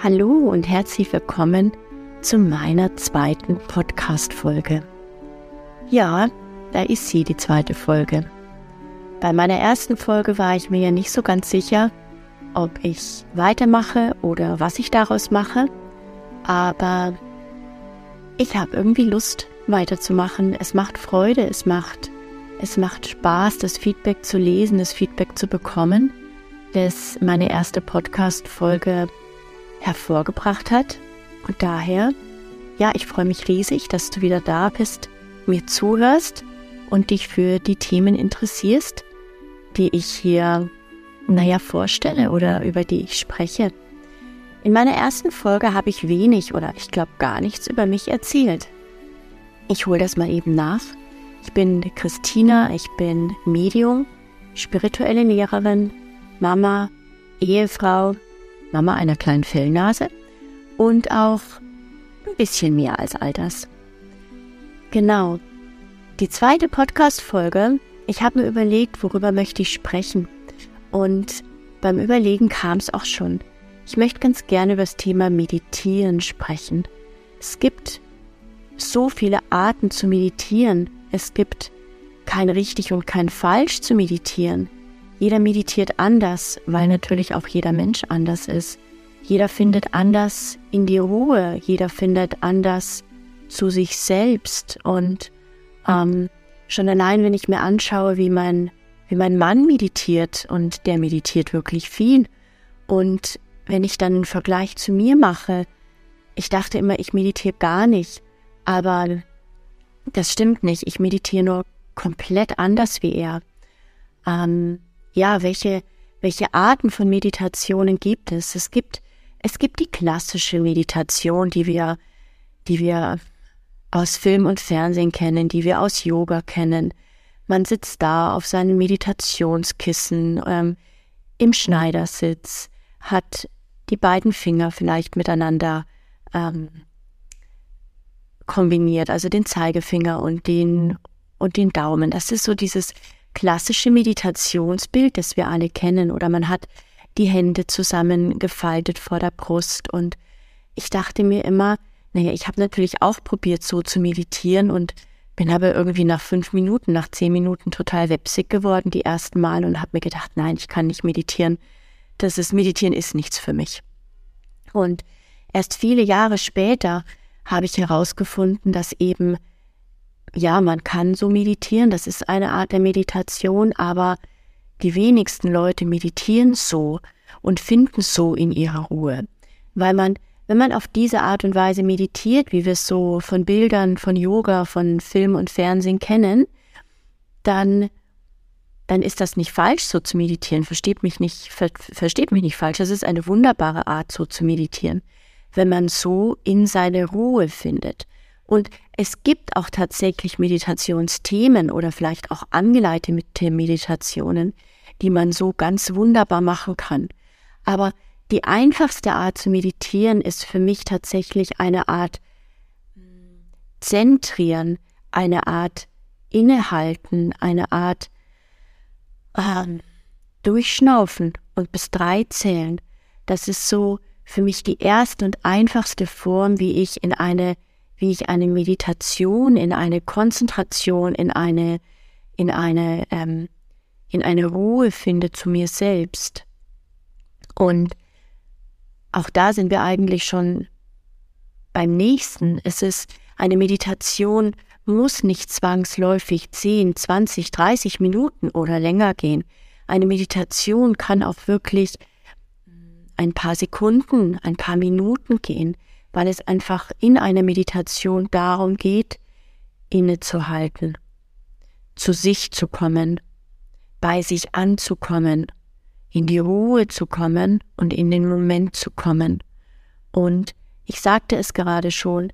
Hallo und herzlich willkommen zu meiner zweiten Podcast-Folge. Ja, da ist sie, die zweite Folge. Bei meiner ersten Folge war ich mir ja nicht so ganz sicher, ob ich weitermache oder was ich daraus mache, aber ich habe irgendwie Lust weiterzumachen. Es macht Freude, es macht, es macht Spaß, das Feedback zu lesen, das Feedback zu bekommen, das meine erste Podcast-Folge hervorgebracht hat. Und daher, ja, ich freue mich riesig, dass du wieder da bist, mir zuhörst und dich für die Themen interessierst, die ich hier, naja, vorstelle oder über die ich spreche. In meiner ersten Folge habe ich wenig oder ich glaube gar nichts über mich erzählt. Ich hole das mal eben nach. Ich bin Christina, ich bin Medium, spirituelle Lehrerin, Mama, Ehefrau, Mama einer kleinen Fellnase und auch ein bisschen mehr als all das. Genau. Die zweite Podcast-Folge, ich habe mir überlegt, worüber möchte ich sprechen. Und beim Überlegen kam es auch schon. Ich möchte ganz gerne über das Thema Meditieren sprechen. Es gibt so viele Arten zu meditieren. Es gibt kein richtig und kein falsch zu meditieren. Jeder meditiert anders, weil natürlich auch jeder Mensch anders ist. Jeder findet anders in die Ruhe, jeder findet anders zu sich selbst. Und ähm, schon allein, wenn ich mir anschaue, wie mein, wie mein Mann meditiert, und der meditiert wirklich viel. Und wenn ich dann einen Vergleich zu mir mache, ich dachte immer, ich meditiere gar nicht. Aber das stimmt nicht. Ich meditiere nur komplett anders wie er. Ähm, ja, welche, welche Arten von Meditationen gibt es? Es gibt, es gibt die klassische Meditation, die wir, die wir aus Film und Fernsehen kennen, die wir aus Yoga kennen. Man sitzt da auf seinem Meditationskissen, ähm, im Schneidersitz, hat die beiden Finger vielleicht miteinander ähm, kombiniert, also den Zeigefinger und den und den Daumen. Das ist so dieses klassische Meditationsbild, das wir alle kennen, oder man hat die Hände zusammengefaltet vor der Brust und ich dachte mir immer, naja, ich habe natürlich auch probiert, so zu meditieren und bin aber irgendwie nach fünf Minuten, nach zehn Minuten total websig geworden, die ersten Mal und habe mir gedacht, nein, ich kann nicht meditieren. Das ist, Meditieren ist nichts für mich. Und erst viele Jahre später habe ich herausgefunden, dass eben ja, man kann so meditieren, das ist eine Art der Meditation, aber die wenigsten Leute meditieren so und finden so in ihrer Ruhe. Weil man, wenn man auf diese Art und Weise meditiert, wie wir es so von Bildern, von Yoga, von Film und Fernsehen kennen, dann, dann ist das nicht falsch, so zu meditieren. Versteht mich nicht, ver, versteht mich nicht falsch. Das ist eine wunderbare Art, so zu meditieren. Wenn man so in seine Ruhe findet. Und es gibt auch tatsächlich Meditationsthemen oder vielleicht auch angeleitete Meditationen, die man so ganz wunderbar machen kann. Aber die einfachste Art zu meditieren ist für mich tatsächlich eine Art Zentrieren, eine Art Innehalten, eine Art äh, Durchschnaufen und bis drei zählen. Das ist so für mich die erste und einfachste Form, wie ich in eine wie ich eine Meditation, in eine Konzentration, in eine, in eine, ähm, in eine Ruhe finde zu mir selbst. Und auch da sind wir eigentlich schon beim nächsten. Es ist eine Meditation, muss nicht zwangsläufig 10, 20, 30 Minuten oder länger gehen. Eine Meditation kann auch wirklich ein paar Sekunden, ein paar Minuten gehen weil es einfach in einer Meditation darum geht, innezuhalten, zu sich zu kommen, bei sich anzukommen, in die Ruhe zu kommen und in den Moment zu kommen. Und ich sagte es gerade schon,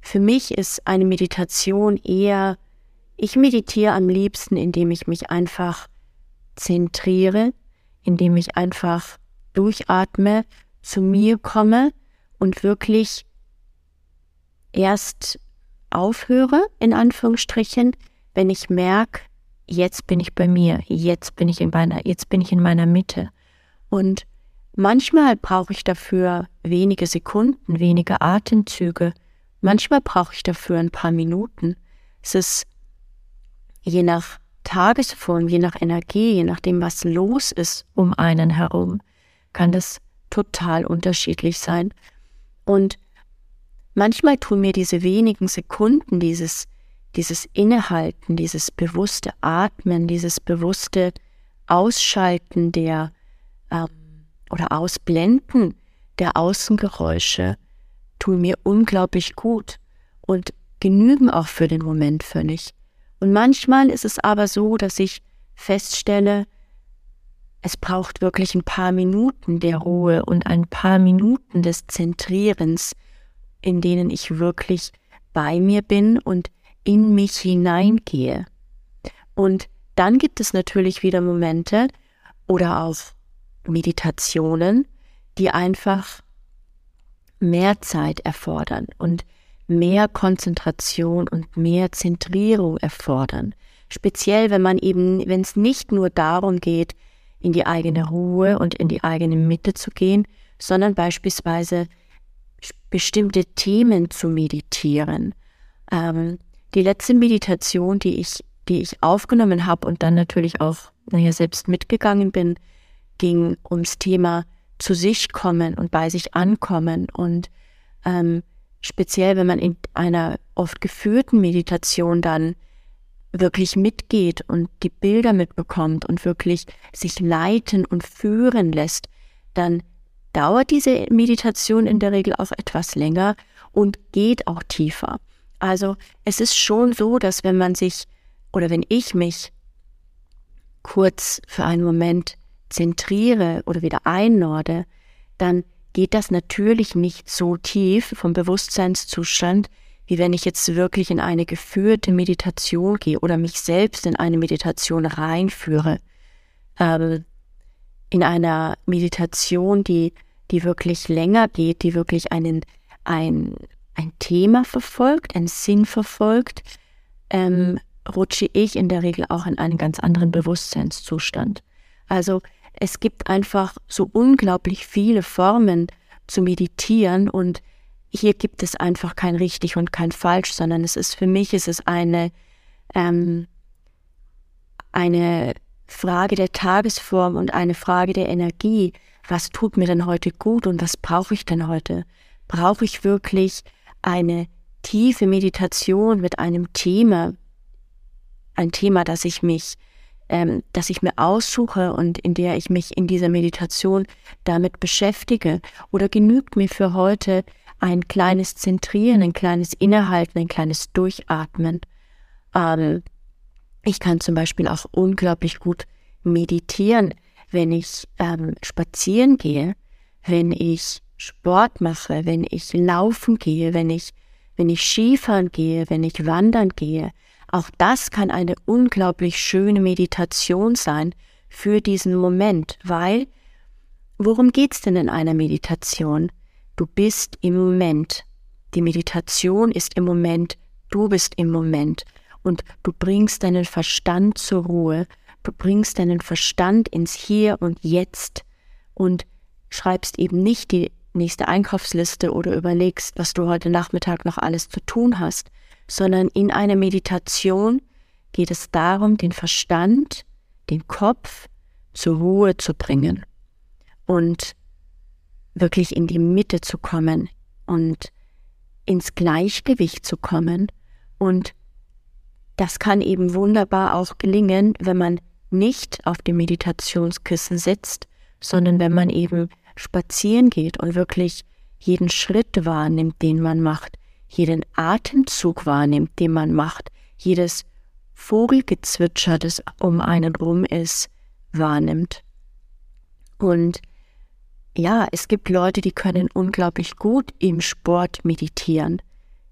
für mich ist eine Meditation eher, ich meditiere am liebsten, indem ich mich einfach zentriere, indem ich einfach durchatme, zu mir komme, und wirklich erst aufhöre, in Anführungsstrichen, wenn ich merke, jetzt bin ich bei mir, jetzt bin ich in meiner, jetzt bin ich in meiner Mitte. Und Manchmal brauche ich dafür wenige Sekunden, wenige Atemzüge. Manchmal brauche ich dafür ein paar Minuten. Es ist je nach Tagesform, je nach Energie, je nachdem, was los ist um einen herum, kann das total unterschiedlich sein. Und manchmal tun mir diese wenigen Sekunden, dieses, dieses Innehalten, dieses bewusste Atmen, dieses bewusste Ausschalten der ähm, oder Ausblenden der Außengeräusche, tun mir unglaublich gut und genügen auch für den Moment völlig. Und manchmal ist es aber so, dass ich feststelle, es braucht wirklich ein paar Minuten der Ruhe und ein paar Minuten des Zentrierens, in denen ich wirklich bei mir bin und in mich hineingehe. Und dann gibt es natürlich wieder Momente oder auch Meditationen, die einfach mehr Zeit erfordern und mehr Konzentration und mehr Zentrierung erfordern. Speziell, wenn man eben, wenn es nicht nur darum geht, in die eigene Ruhe und in die eigene Mitte zu gehen, sondern beispielsweise bestimmte Themen zu meditieren. Ähm, die letzte Meditation, die ich, die ich aufgenommen habe und dann natürlich auch, naja, selbst mitgegangen bin, ging ums Thema zu sich kommen und bei sich ankommen und ähm, speziell wenn man in einer oft geführten Meditation dann wirklich mitgeht und die Bilder mitbekommt und wirklich sich leiten und führen lässt, dann dauert diese Meditation in der Regel auch etwas länger und geht auch tiefer. Also es ist schon so, dass wenn man sich oder wenn ich mich kurz für einen Moment zentriere oder wieder einnorde, dann geht das natürlich nicht so tief vom Bewusstseinszustand, wie wenn ich jetzt wirklich in eine geführte Meditation gehe oder mich selbst in eine Meditation reinführe. Ähm, in einer Meditation, die, die wirklich länger geht, die wirklich einen, ein, ein Thema verfolgt, einen Sinn verfolgt, ähm, rutsche ich in der Regel auch in einen ganz anderen Bewusstseinszustand. Also es gibt einfach so unglaublich viele Formen zu meditieren und hier gibt es einfach kein richtig und kein falsch, sondern es ist für mich, es ist eine, ähm, eine Frage der Tagesform und eine Frage der Energie. Was tut mir denn heute gut und was brauche ich denn heute? Brauche ich wirklich eine tiefe Meditation mit einem Thema, ein Thema, das ich mich ähm, dass ich mir aussuche und in der ich mich in dieser Meditation damit beschäftige? Oder genügt mir für heute ein kleines Zentrieren, ein kleines Innehalten, ein kleines Durchatmen? Ähm, ich kann zum Beispiel auch unglaublich gut meditieren, wenn ich ähm, spazieren gehe, wenn ich Sport mache, wenn ich laufen gehe, wenn ich, wenn ich Skifahren gehe, wenn ich wandern gehe, auch das kann eine unglaublich schöne Meditation sein für diesen Moment, weil worum geht's denn in einer Meditation? Du bist im Moment. Die Meditation ist im Moment, du bist im Moment. Und du bringst deinen Verstand zur Ruhe, du bringst deinen Verstand ins Hier und Jetzt und schreibst eben nicht die nächste Einkaufsliste oder überlegst, was du heute Nachmittag noch alles zu tun hast, sondern in einer Meditation geht es darum, den Verstand, den Kopf zur Ruhe zu bringen. Und wirklich in die Mitte zu kommen und ins Gleichgewicht zu kommen. Und das kann eben wunderbar auch gelingen, wenn man nicht auf dem Meditationskissen sitzt, sondern wenn man eben spazieren geht und wirklich jeden Schritt wahrnimmt, den man macht, jeden Atemzug wahrnimmt, den man macht, jedes Vogelgezwitscher, das um einen rum ist, wahrnimmt. Und ja, es gibt Leute, die können unglaublich gut im Sport meditieren.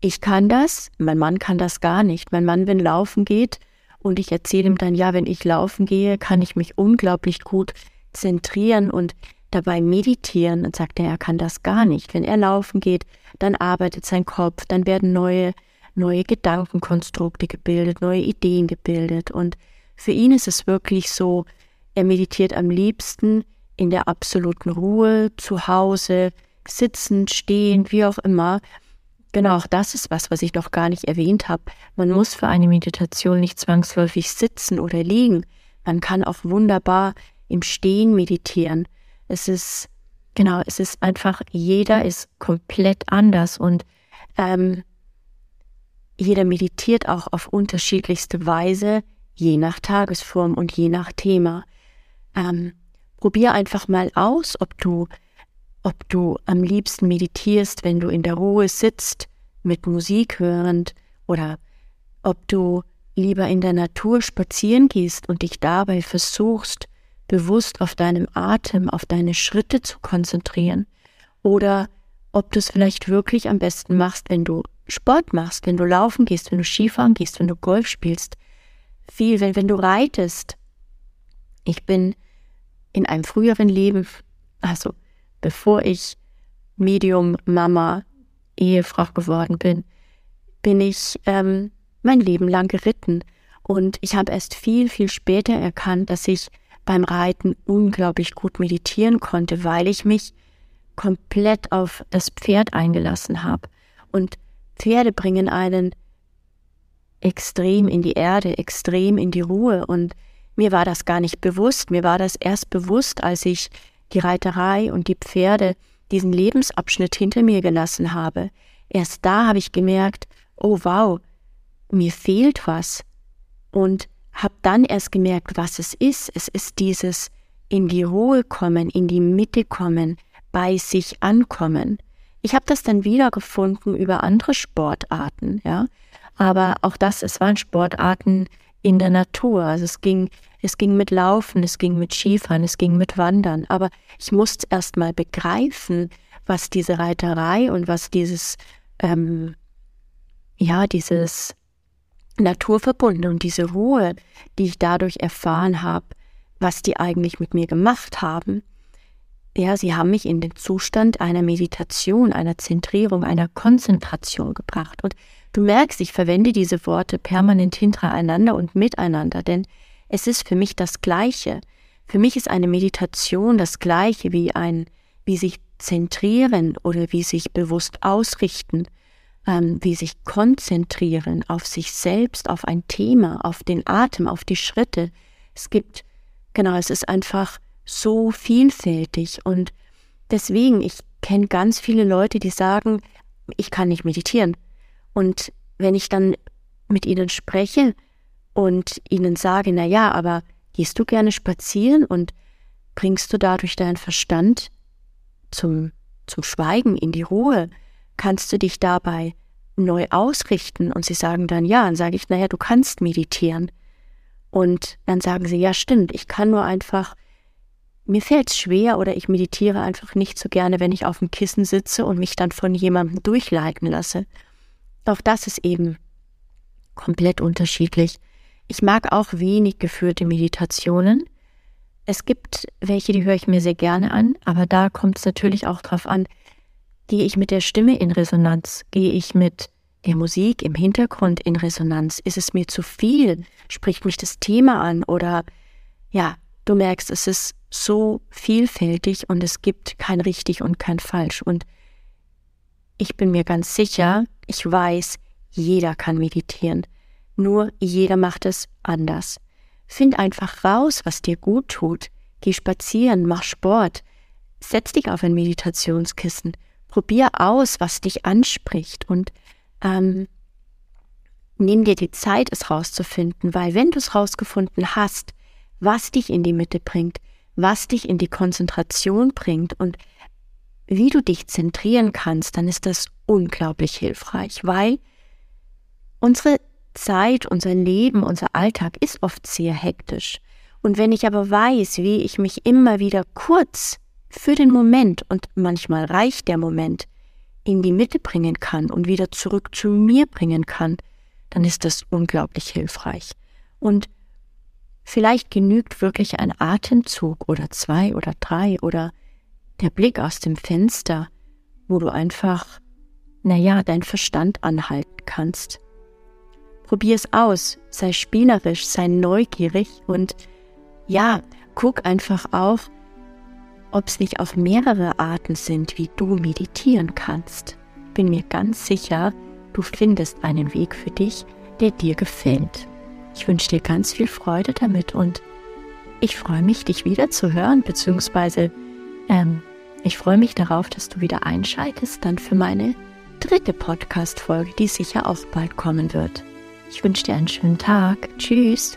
Ich kann das, mein Mann kann das gar nicht. Mein Mann, wenn laufen geht, und ich erzähle ihm dann, ja, wenn ich laufen gehe, kann ich mich unglaublich gut zentrieren und dabei meditieren und sagt er, er kann das gar nicht. Wenn er laufen geht, dann arbeitet sein Kopf, dann werden neue, neue Gedankenkonstrukte gebildet, neue Ideen gebildet. Und für ihn ist es wirklich so, er meditiert am liebsten in der absoluten Ruhe, zu Hause, sitzend, stehend, wie auch immer. Genau, auch das ist was, was ich noch gar nicht erwähnt habe. Man muss für eine Meditation nicht zwangsläufig sitzen oder liegen. Man kann auch wunderbar im Stehen meditieren. Es ist, genau, es ist einfach, jeder ist komplett anders und ähm, jeder meditiert auch auf unterschiedlichste Weise, je nach Tagesform und je nach Thema. Ähm, probier einfach mal aus, ob du, ob du am liebsten meditierst, wenn du in der Ruhe sitzt, mit Musik hörend, oder ob du lieber in der Natur spazieren gehst und dich dabei versuchst, bewusst auf deinem Atem, auf deine Schritte zu konzentrieren, oder ob du es vielleicht wirklich am besten machst, wenn du Sport machst, wenn du laufen gehst, wenn du Skifahren gehst, wenn du Golf spielst, viel, wenn, wenn du reitest. Ich bin in einem früheren Leben, also bevor ich Medium, Mama, Ehefrau geworden bin, bin ich ähm, mein Leben lang geritten. Und ich habe erst viel, viel später erkannt, dass ich beim Reiten unglaublich gut meditieren konnte, weil ich mich komplett auf das Pferd eingelassen habe. Und Pferde bringen einen extrem in die Erde, extrem in die Ruhe. Und mir war das gar nicht bewusst. Mir war das erst bewusst, als ich die Reiterei und die Pferde diesen Lebensabschnitt hinter mir gelassen habe. Erst da habe ich gemerkt, oh wow, mir fehlt was. Und habe dann erst gemerkt, was es ist. Es ist dieses in die Ruhe kommen, in die Mitte kommen, bei sich ankommen. Ich habe das dann wiedergefunden über andere Sportarten, ja. Aber auch das, es waren Sportarten in der Natur. Also es ging, es ging mit Laufen, es ging mit Skifahren, es ging mit Wandern. Aber ich musste erst mal begreifen, was diese Reiterei und was dieses, ähm, ja, dieses Naturverbunden und diese Ruhe, die ich dadurch erfahren habe, was die eigentlich mit mir gemacht haben. Ja, sie haben mich in den Zustand einer Meditation, einer Zentrierung, einer Konzentration gebracht. Und du merkst, ich verwende diese Worte permanent hintereinander und miteinander, denn es ist für mich das Gleiche. Für mich ist eine Meditation das Gleiche wie ein, wie sich zentrieren oder wie sich bewusst ausrichten, ähm, wie sich konzentrieren auf sich selbst, auf ein Thema, auf den Atem, auf die Schritte. Es gibt, genau, es ist einfach so vielfältig und deswegen, ich kenne ganz viele Leute, die sagen, ich kann nicht meditieren. Und wenn ich dann mit ihnen spreche und ihnen sage, na ja, aber gehst du gerne spazieren und bringst du dadurch deinen Verstand zum, zum Schweigen, in die Ruhe, kannst du dich dabei neu ausrichten? Und sie sagen dann ja, dann sage ich, naja, du kannst meditieren. Und dann sagen sie, ja, stimmt, ich kann nur einfach mir fällt es schwer oder ich meditiere einfach nicht so gerne, wenn ich auf dem Kissen sitze und mich dann von jemandem durchleiten lasse. Auch das ist eben komplett unterschiedlich. Ich mag auch wenig geführte Meditationen. Es gibt welche, die höre ich mir sehr gerne an, aber da kommt es natürlich auch drauf an, gehe ich mit der Stimme in Resonanz, gehe ich mit der Musik im Hintergrund in Resonanz, ist es mir zu viel, spricht mich das Thema an oder ja, du merkst, es ist so vielfältig und es gibt kein richtig und kein falsch. Und ich bin mir ganz sicher, ich weiß, jeder kann meditieren. Nur jeder macht es anders. Find einfach raus, was dir gut tut. Geh spazieren, mach Sport. Setz dich auf ein Meditationskissen. Probier aus, was dich anspricht und ähm, nimm dir die Zeit, es rauszufinden, weil wenn du es rausgefunden hast, was dich in die Mitte bringt, was dich in die Konzentration bringt und wie du dich zentrieren kannst, dann ist das unglaublich hilfreich, weil unsere Zeit, unser Leben, unser Alltag ist oft sehr hektisch. Und wenn ich aber weiß, wie ich mich immer wieder kurz für den Moment und manchmal reicht der Moment in die Mitte bringen kann und wieder zurück zu mir bringen kann, dann ist das unglaublich hilfreich. Und Vielleicht genügt wirklich ein Atemzug oder zwei oder drei oder der Blick aus dem Fenster, wo du einfach, naja, dein Verstand anhalten kannst. Probier es aus, sei spielerisch, sei neugierig und ja, guck einfach auch, ob es nicht auf mehrere Arten sind, wie du meditieren kannst. Bin mir ganz sicher, du findest einen Weg für dich, der dir gefällt. Ich wünsche dir ganz viel Freude damit und ich freue mich, dich wieder zu hören, beziehungsweise ähm, ich freue mich darauf, dass du wieder einschaltest, dann für meine dritte Podcast-Folge, die sicher auch bald kommen wird. Ich wünsche dir einen schönen Tag. Tschüss.